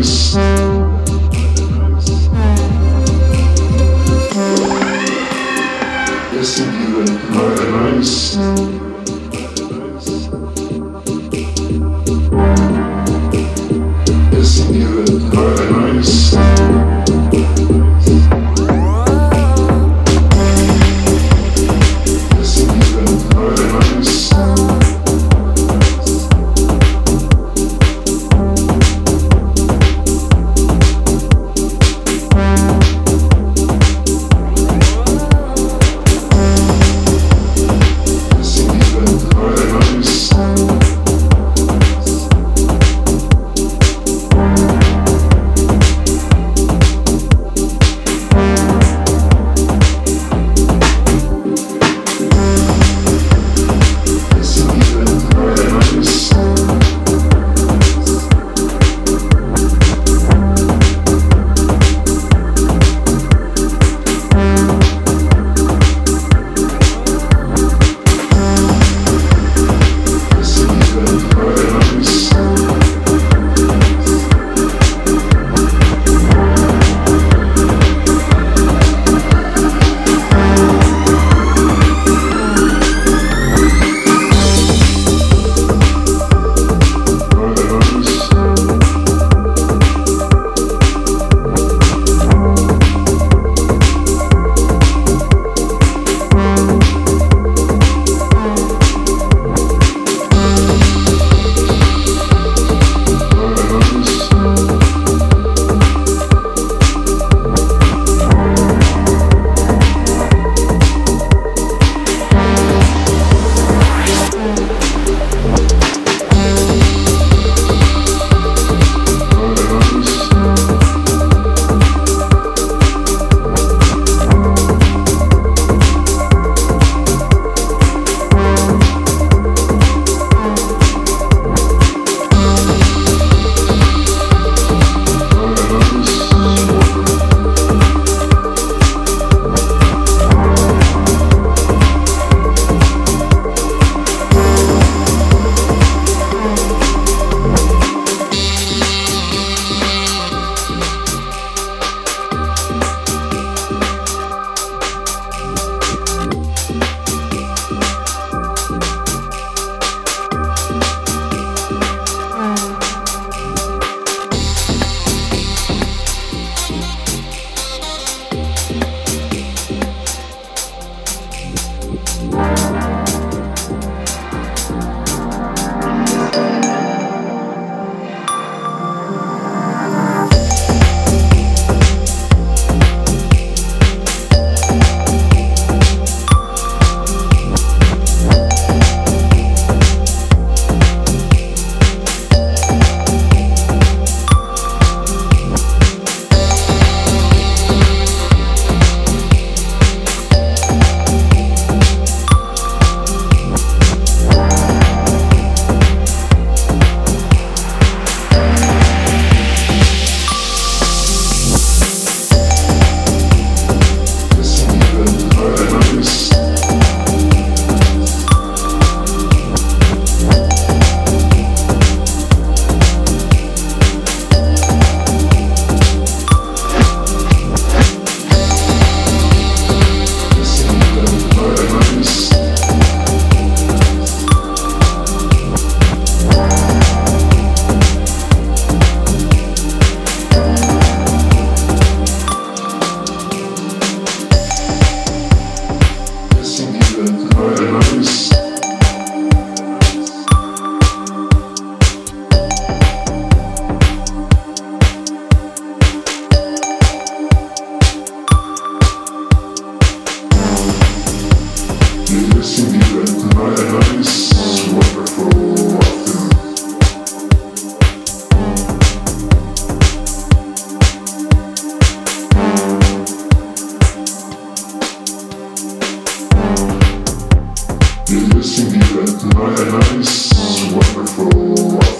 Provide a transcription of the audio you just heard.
nice. Listen here, nice. that I This is wonderful.